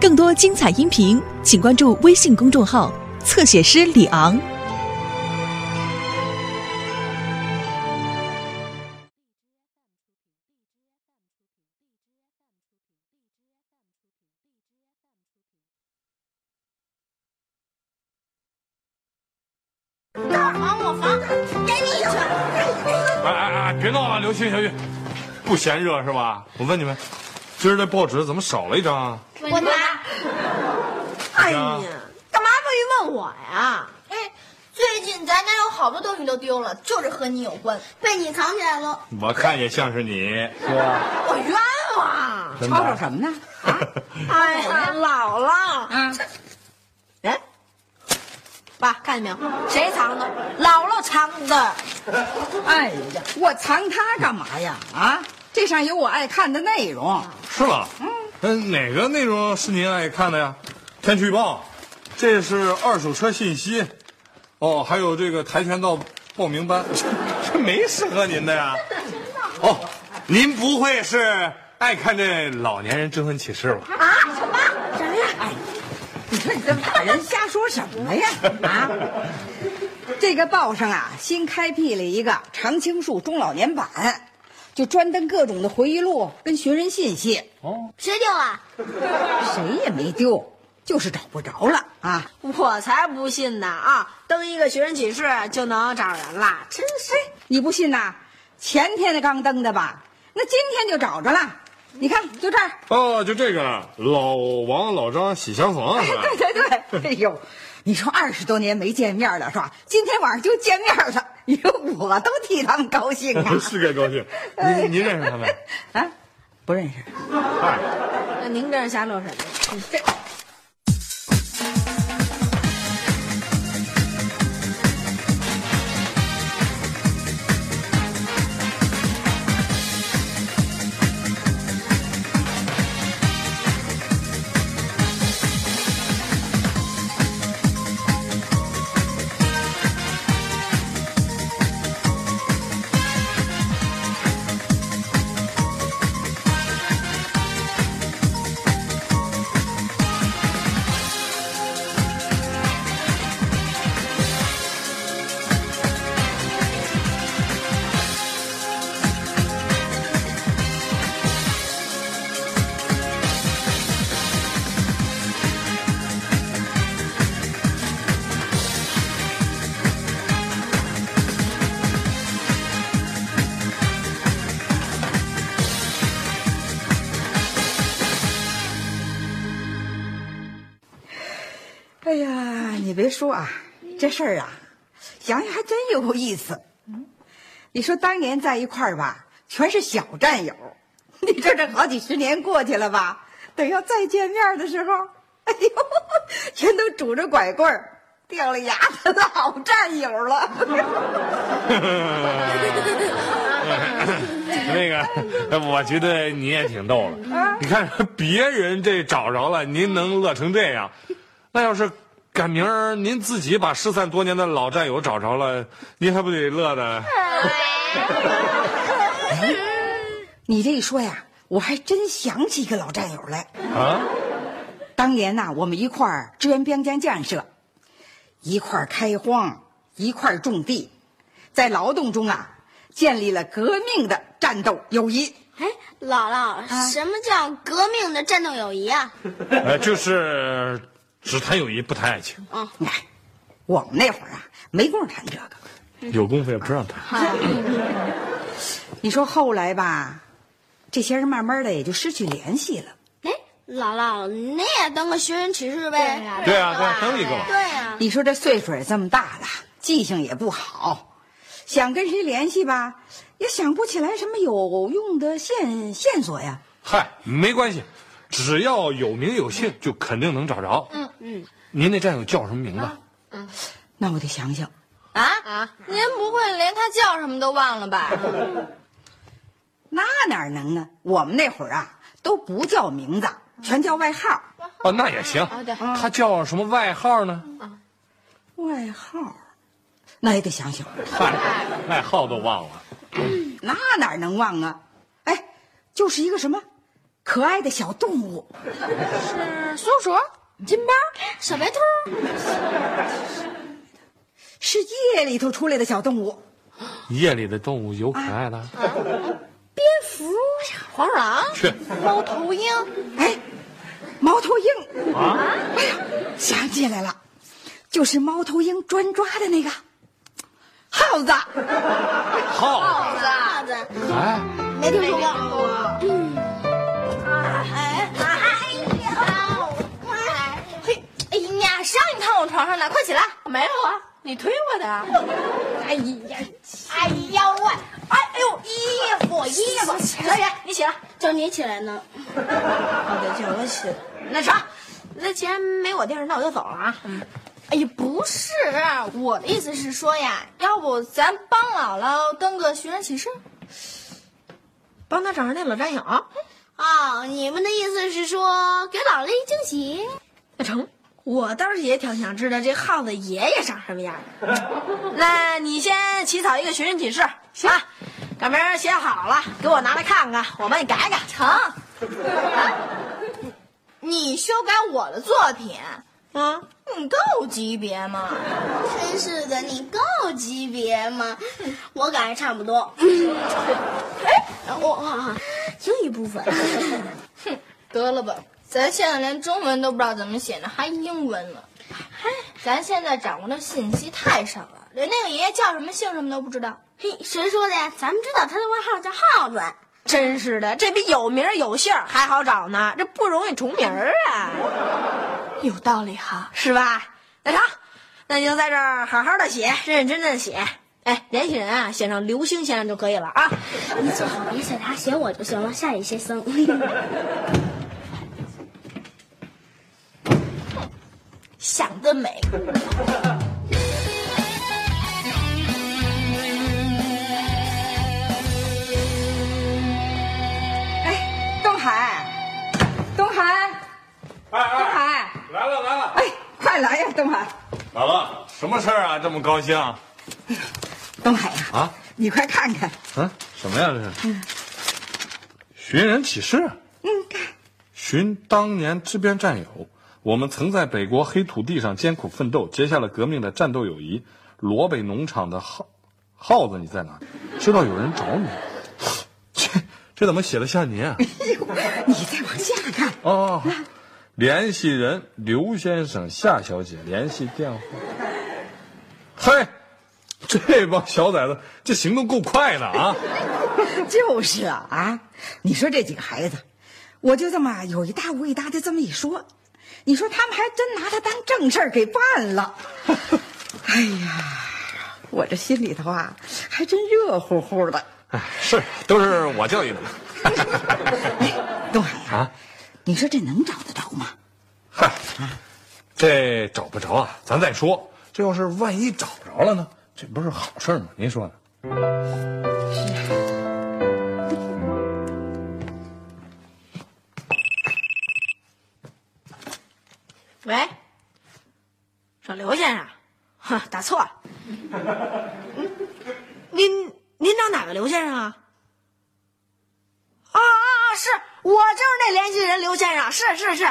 更多精彩音频，请关注微信公众号“侧写师李昂”。还我房，给你去。哎哎哎，别闹了，刘星、小玉，不嫌热是吧？我问你们，今儿这报纸怎么少了一张啊？我拿。哎呀，干嘛非问我呀？哎，最近咱家有好多东西都丢了，就是和你有关，被你藏起来了。我看也像是你，是吧？我冤枉！吵吵什么呢？啊，哎呀，姥姥，嗯，哎，爸看见没有？谁藏的？姥姥藏的。哎呀，我藏它干嘛呀？啊，这上有我爱看的内容。是吗？嗯，哪个内容是您爱看的呀？天气预报，这是二手车信息，哦，还有这个跆拳道报名班，这没适合您的呀？哦，您不会是爱看这老年人征婚启事吧？啊？什么？什么呀？哎，你说你这大人瞎说什么呀？啊，这个报上啊，新开辟了一个常青树中老年版，就专登各种的回忆录跟寻人信息，哦，谁丢啊？谁也没丢，就是找不着了啊。我才不信呢！啊，登一个寻人启事就能找人了，真是。你不信呐？前天的刚登的吧？那今天就找着了。你看，就这儿。哦，就这个老王老张喜相逢是吧？对对对，哎呦，你说二十多年没见面了是吧？今天晚上就见面了，哟，我都替他们高兴啊！是该高兴。您您认识他们？啊，不认识。嗨，那您这是瞎乐什么呀？这说啊，这事儿啊，想想还真有意思。你说当年在一块儿吧，全是小战友，你这这好几十年过去了吧，等要再见面的时候，哎呦，全都拄着拐棍儿、掉了牙的好战友了。那个，我觉得你也挺逗了。你看别人这找着了，您能乐成这样，那要是赶明儿您自己把失散多年的老战友找着了，您还不得乐的？你这一说呀，我还真想起一个老战友来。啊？当年呐、我们一块儿支援边疆建设，一块儿开荒，一块儿种地，在劳动中啊，建立了革命的战斗友谊。哎，姥姥，什么叫革命的战斗友谊啊？呃，就是只谈友谊不谈爱情，啊哎，我们那会儿啊，没工夫谈这个。有功夫也不让谈。你说后来吧，这些人慢慢的也就失去联系了。哎，姥姥，你也当个寻人启事呗？对啊，对啊，登一个嘛。对啊。你说这岁数也这么大了，记性也不好，想跟谁联系吧，也想不起来什么有用的线线索呀。嗨，没关系，只要有名有姓，就肯定能找着。嗯嗯。您那战友叫什么名字？那我得想想。啊啊！您不会连他叫什么都忘了吧？那哪能呢？我们那会儿啊，都不叫名字，全叫外号。哦，那也行。对他叫什么外号呢？外号，那也得想想。嗨，外号都忘了。那哪能忘啊？哎，就是一个什么可爱的小动物，是松鼠、金巴、小白兔，是夜里头出来的小动物。夜里的动物有可爱的，蝙蝠，黄鼠狼、猫头鹰，哎，猫头鹰。啊！哎呀，想起来了，就是猫头鹰专抓的那个。耗子。耗子，耗子，哎，没听说过。我床上呢？快起来！没有啊？你推我的？哎呀，哎呀喂！哎哎呦，衣服衣服，小雨，你起来，叫你起来呢。好的，叫我起来。那成，那既然没我地儿，那我就走了啊。嗯，哎呀，不是，我的意思是说呀，要不咱帮姥姥登个寻人启事？帮他找上那老战友。哦，你们的意思是说给姥姥一惊喜？那成，我倒是也挺想知道这耗子爷爷长什么样。那你先起草一个寻人启事，行啊，赶明儿写好了，给我拿来看看，我帮你改改。成。你修改我的作品，啊，你够级别吗？真是的，你够级别吗？我改的差不多。哎，我啊，英语部分。哼，得了吧，咱现在连中文都不知道怎么写呢，还英文了。嗨，咱现在掌握的信息太少了，连那个爷爷叫什么姓什么都不知道。嘿，谁说的呀？咱们知道他的外号叫耗子。真是的，这比有名有姓还好找呢，这不容易重名儿啊，有道理哈。是吧？那成，那就在这儿好好的写，认认真真的写。哎，联系人啊，写上刘星先生就可以了啊。你最好别写他，写我就行了。下一些僧。想得美！哎，东海，东海，哎东海，来了来了，哎，快来呀，东海，姥姥，什么事儿啊？这么高兴？东海呀，啊，你快看看，啊，什么呀这是？寻人启事，嗯，看，寻当年支边战友，我们曾在北国黑土地上艰苦奋斗，结下了革命的战斗友谊。罗北农场的耗耗子，你在哪？知道有人找你。这这怎么写的像您啊？哎呦，你再往下看，哦，联系人刘先生、夏小姐，联系电话。嘿，这帮小崽子，这行动够快的啊！就是啊啊！你说这几个孩子，我就这么有一搭无一搭的这么一说，你说他们还真拿他当正事儿给办了。哎呀，我这心里头啊，还真热乎乎的。哎，是，都是我教育的。哎，东海呀、啊，你说这能找得着吗？嗨，这找不着啊，咱再说。这要是万一找着了呢？这不是好事吗？您说呢？喂，说刘先生，哈，打错了。您您找哪个刘先生啊？啊啊啊！是我就是那联系人刘先生，是是是。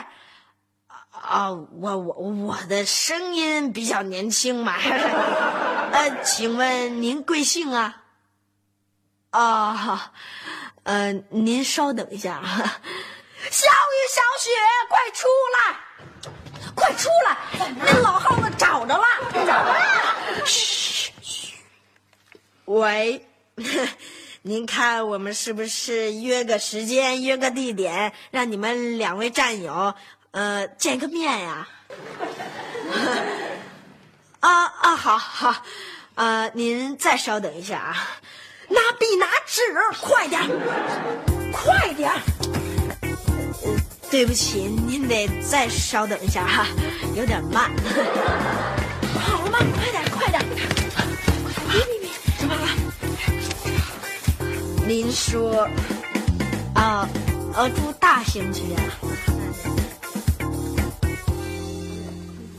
啊，我我我的声音比较年轻嘛。呃，请问您贵姓啊？啊，呃，您稍等一下啊。小雨，小雪，快出来！快出来！那老耗子找着了，找着了！嘘嘘。喂，您看我们是不是约个时间，约个地点，让你们两位战友呃见个面呀？啊啊，好好，呃，您再稍等一下啊，拿笔拿纸，快点，快点儿。对不起，您得再稍等一下哈，有点慢。好了吗？快点，快点！别别别，怎么了？您说，啊，呃，住大兴区啊？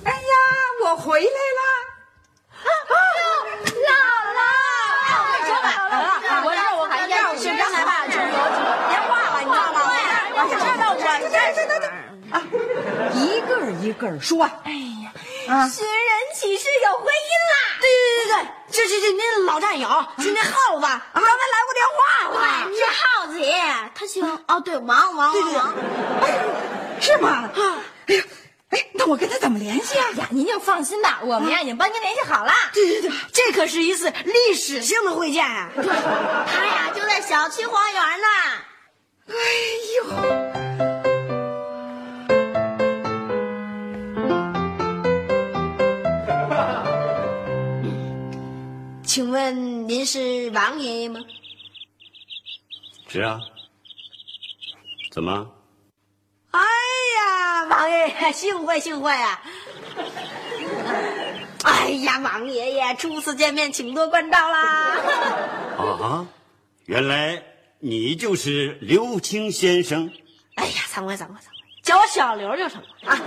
哎呀，我回来了。啊，老，说吧，我这我还要去刚才吧，就是有电话了，你知道吗？我一个说。哎呀，啊寻人启事有回音啦！对对对对，这这这您老战友是那耗子，刚才来过电话哎，了。是耗子爷，他姓哦，对，王王王王。是吗？啊，哎呀，哎，那我跟他怎么联系啊？呀，您就放心吧，我们呀已经帮您联系好了。对对对，这可是一次历史性的会见啊！他呀就在小区花园呢。哎呦，请问您是王爷爷吗？是啊，怎么？哎呀，王爷爷，幸会幸会啊！哎呀，王爷爷，初次见面，请多关照啦！啊，原来你就是刘青先生。哎呀，惭愧惭愧惭愧，叫我小刘就成了啊！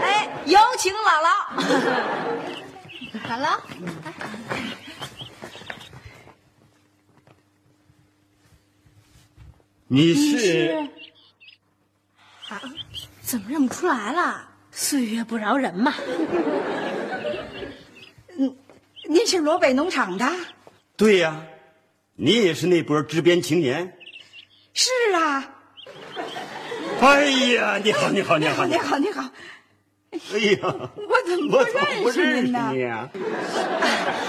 哎，有请姥姥。好了，你是啊怎么认不出来了？岁月不饶人嘛。嗯您是罗北农场的？对呀、你也是那波支边青年。是啊。哎呀，你好，你好，你好，你好，你好。哎呀，我怎么不认识？你呀、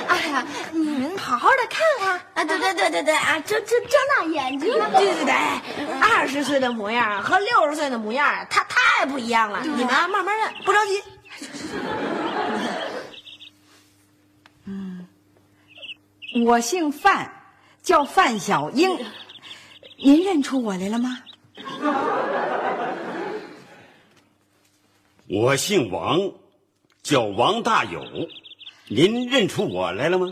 哎呀，你们好好的看看啊，对对对对对啊，睁睁睁大眼睛。对对对，二十岁的模样和六十岁的模样，他太不一样了。你们啊慢慢认，不着急。嗯我姓范，叫范小英。您认出我来了吗？我姓王，叫王大有。您认出我来了吗？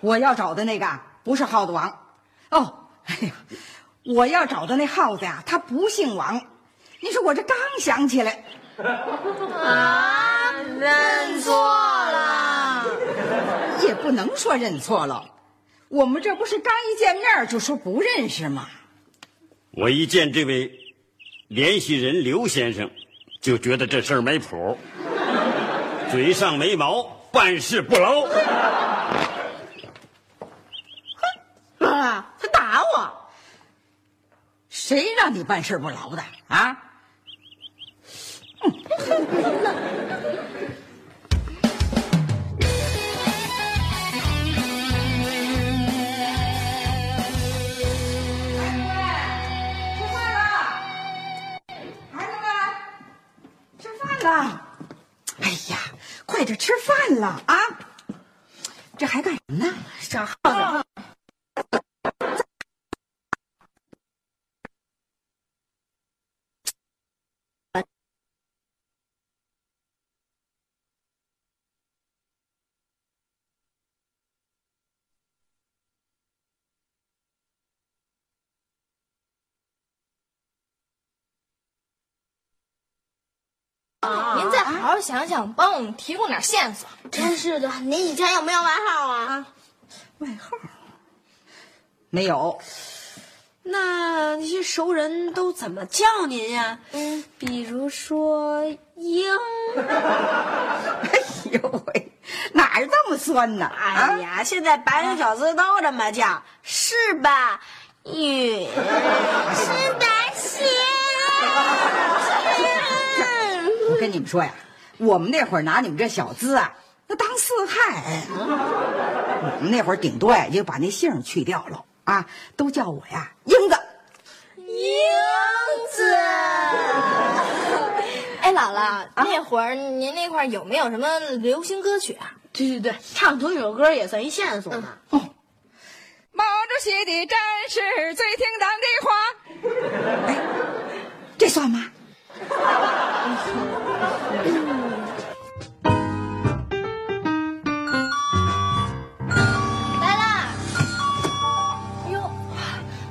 我要找的那个啊不是耗子王。哦，哎呀，我要找的那耗子呀，他不姓王。你说我这刚想起来，啊，认错了。也不能说认错了。我们这不是刚一见面就说不认识吗？我一见这位联系人刘先生，就觉得这事儿没谱，嘴上没毛，办事不牢。啊，他打我！谁让你办事不牢的啊？哼 了。哎呀，快点吃饭了啊！这还干什么呢？小耗子。您再好好想想，帮我们提供点线索。真是的，您以前有没有外号啊？外号没有。那那些熟人都怎么叫您呀？嗯，比如说英。哎呦喂，哪儿这么酸呢？哎啊，呀，现在白领小子都这么叫，是吧？雨是白雪。我跟你们说呀，我们那会儿拿你们这小资啊，那当四害。我们那会儿顶多呀，也就把那姓去掉了啊，都叫我呀英子。英子。哎，姥姥，那会儿您那块儿有没有什么流行歌曲啊？对对对，唱同一首歌也算一线索呢。毛主席的战士最听党的话，哎，这算吗？来啦！哟，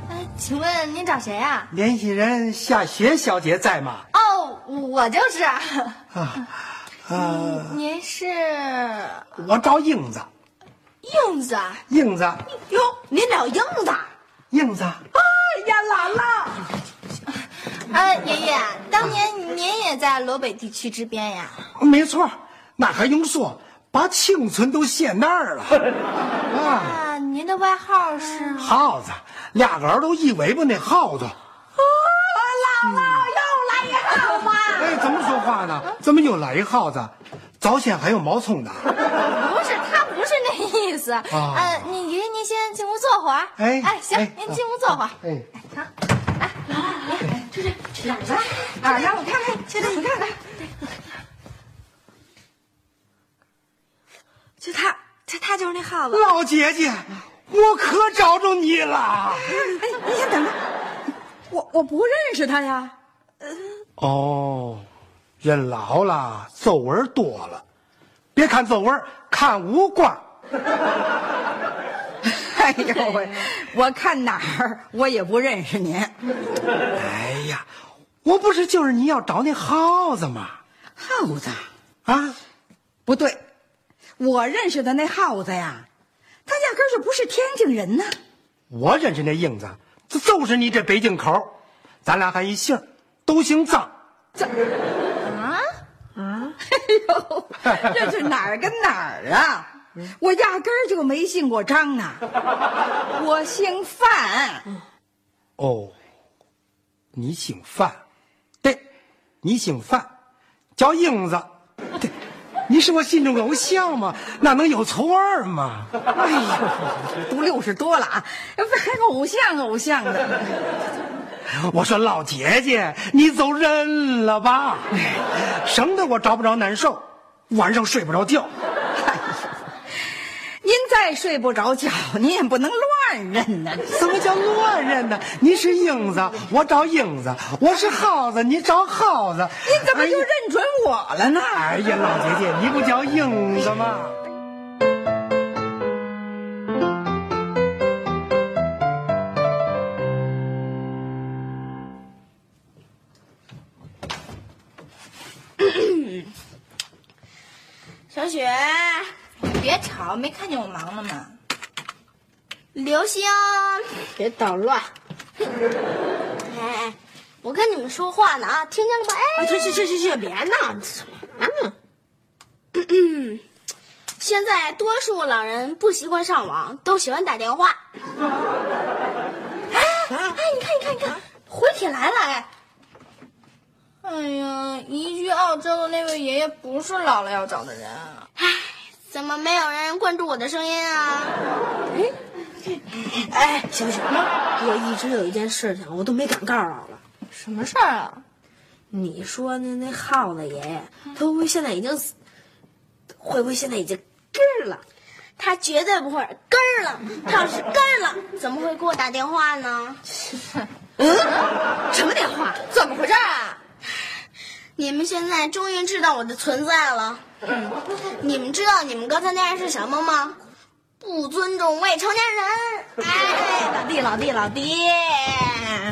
哎，请问您找谁啊？联系人夏雪小姐在吗？哦，我就是。啊，呃，您是我找英子，英子啊？英子，哟，您找英子？英子，哎呀，姥姥，啊，爷爷，当年您也在罗北地区支边呀？没错，那还用说？把青春都献那儿了。啊，啊，您的外号是？耗子，俩个儿都一尾巴那耗子。姥姥又来一耗子？哎，怎么说话呢？怎么又来一耗子？早先还有毛葱呢。不是，他不是那意思。呃，你爷爷您先进屋坐会儿。哎哎，行，哎您进屋坐会儿。哎，啊，让我看看，现在你看看，就他，他他就是那耗子。老姐姐，我可找着你了。哎，你先等着，我我不认识他呀。哦，人老了，皱纹多了。别看皱纹，看五官。哎呦喂，我看哪儿我也不认识您。哎呀，我不是就是你要找那耗子吗？耗子啊，不对，我认识的那耗子呀，他压根儿就不是天津人呐。我认识那英子，这就是你这北京口，咱俩还一姓，都姓张。哎呦，这是哪儿跟哪儿啊？我压根儿就没姓过张啊，我姓范。哦，你姓范，对，你姓范，叫英子，对，你是我心中偶像嘛，那能有错儿吗？哎呦，都六十多了啊，还偶像偶像的。我说老姐姐，你走人了吧，省得我找不着难受，晚上睡不着觉。您再睡不着觉，你也不能乱认呐。什么叫乱认呢？你是影子，我找影子；我是耗子，你找耗子。你怎么就认准我了呢？哎呀，老姐姐，你不叫影子吗？小雪，别吵，没看见我忙呢吗？刘星，别捣乱！哎，我跟你们说话呢啊，听见了吗？哎，啊，去去去去去，别闹！什么呢？现在多数老人不习惯上网，都喜欢打电话。哎哎，你看，你看，你看，回帖来了哎！哎呀，移居澳洲的那位爷爷不是姥姥要找的人。哎，怎么没有人关注我的声音啊？哎，小雪，我一直有一件事情，我都没敢告诉姥姥。什么事儿啊？你说那那耗子爷爷，他会不会现在已经死？会不会现在已经根儿了？他绝对不会根儿了。他要是根儿了，怎么会给我打电话呢？嗯，什么电话？怎么回事啊？你们现在终于知道我的存在了。嗯，你们知道你们刚才那样是什么吗？不尊重未成年人。哎，老弟，老弟，老弟，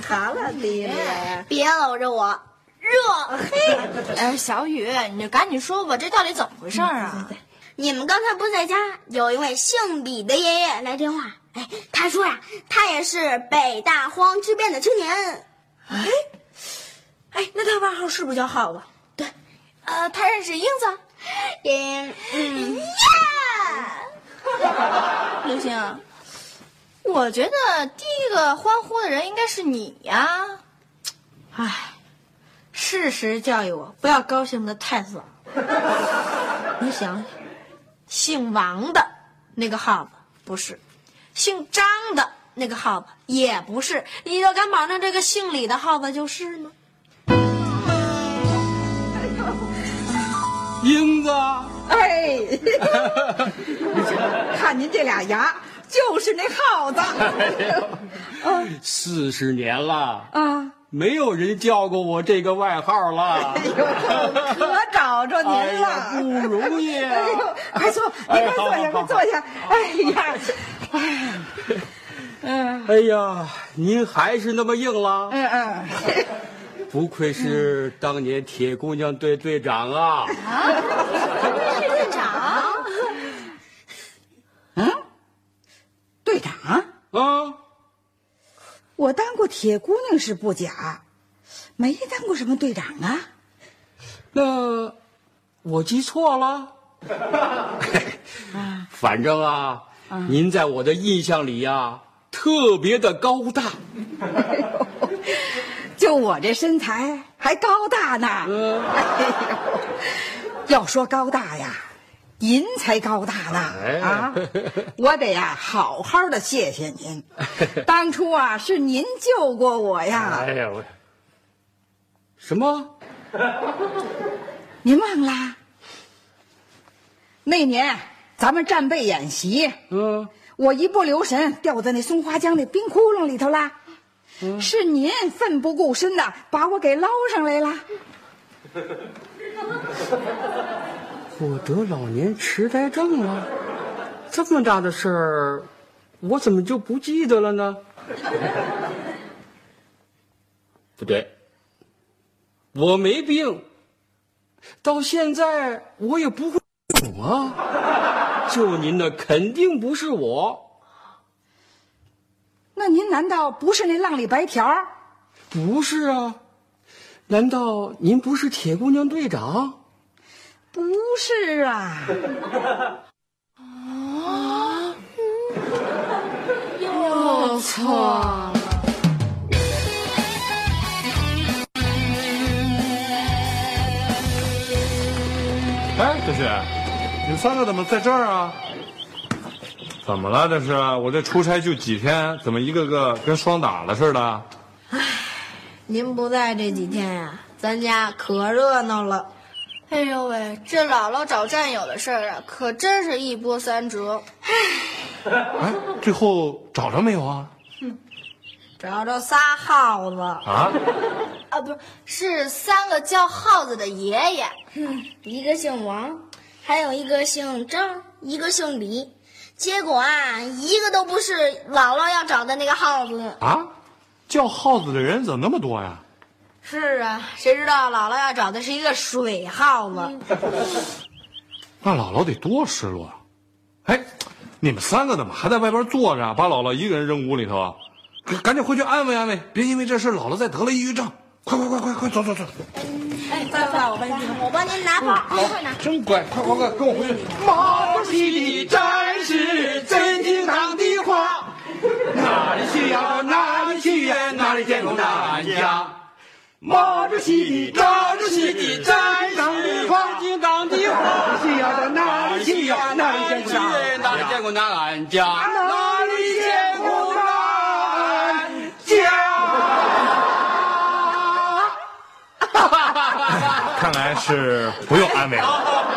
好老弟了。别搂着我，热。嘿，哎，小雨，你就赶紧说吧，这到底怎么回事啊？你们刚才不在家，有一位姓李的爷爷来电话。哎，他说呀、他也是北大荒之变的青年。哎，哎，那他外号是不是叫耗子？对，呃，他认识英子。嗯呀。刘星，我觉得第一个欢呼的人应该是你呀。唉，事实教育我不要高兴的太早。你想想，姓王的那个耗子不是，姓张的那个耗子也不是，你就敢保证这个姓李的耗子就是吗？英子，哎，看您这俩牙，就是那耗子 四十年了，啊！没有人叫过我这个外号了哎。呦，可找着您哎呀，了。不容易啊！哎呦，快坐，您快坐下，快坐下。哎呀，嗯哎呀，您还是那么硬了，嗯嗯，不愧是当年铁姑娘队队长啊！队长，队长，啊，我当过铁姑娘是不假，没当过什么队长啊？那我记错了。反正啊，您在我的印象里呀、特别的高大。就 我这身材还高大呢。嗯哎呦，要说高大呀，您才高大呢哎啊！我得呀好好的谢谢您，当初啊是您救过我呀。哎呀，我什么？您忘啦？那年咱们战备演习，嗯，我一不留神掉在那松花江那冰窟窿里头啦。是您奋不顾身的把我给捞上来了。我得老年痴呆症了，这么大的事儿，我怎么就不记得了呢？不对，我没病，到现在我也不会懂啊。救 您的肯定不是我，那您难道不是那浪里白条？不是啊？难道您不是铁姑娘队长？不是啊。又错了。哎，小雪，你们三个怎么在这儿啊？怎么了？这是我这出差就几天，怎么一个个跟霜打了似的？您不在这几天呀、咱家可热闹了。哎呦喂，这姥姥找战友的事儿啊，可真是一波三折。哎，最后找着没有啊？哼找着仨耗子，啊？啊，不是，是三个叫耗子的爷爷。一个姓王，还有一个姓张，一个姓李。结果啊，一个都不是姥姥要找的那个耗子。啊？叫耗子的人怎么那么多呀？是啊，谁知道姥姥要找的是一个水耗子。那姥姥得多失落啊！哎，你们三个怎么还在外边坐着啊？把姥姥一个人扔屋里头啊？赶赶紧回去安慰安慰，别因为这事姥姥再得了抑郁症。快快快快快，走走走！哎，爸爸，我帮您我帮您拿包，一会儿拿。真乖，快快快，跟我回去。毛主席的战士真经常的话，哪里需要哪里去，哪里见过哪家。毛主席的毛主席的战士真经常的话，需要到哪里去呀，哪里见过哪里见过哪俺家，哪里见过哪俺家。看来是不用安慰了。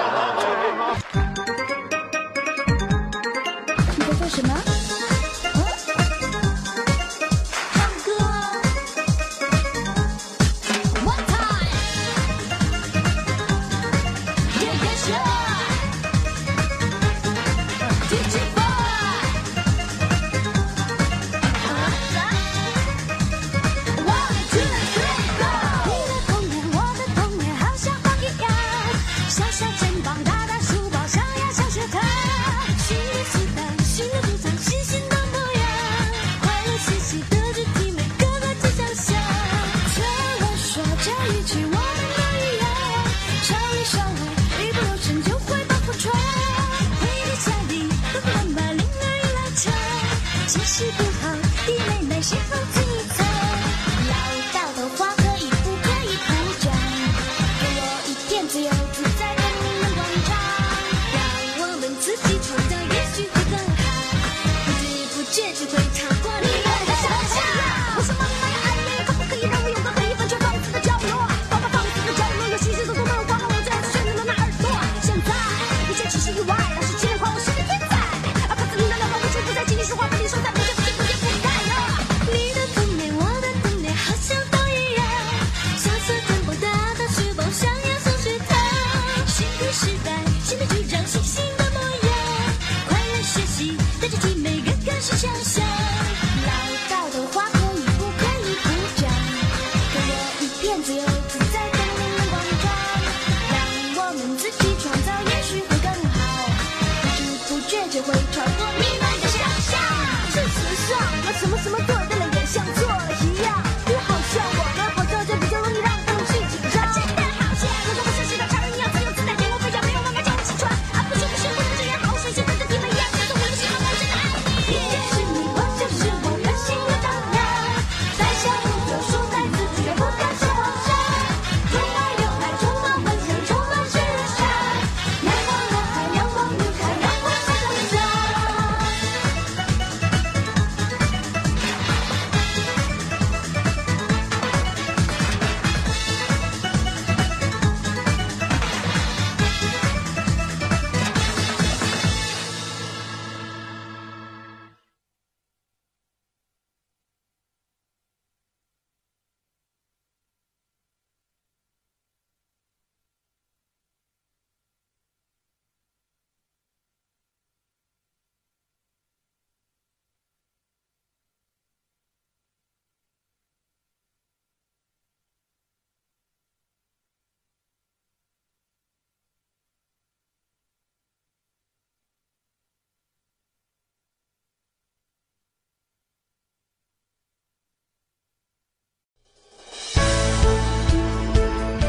你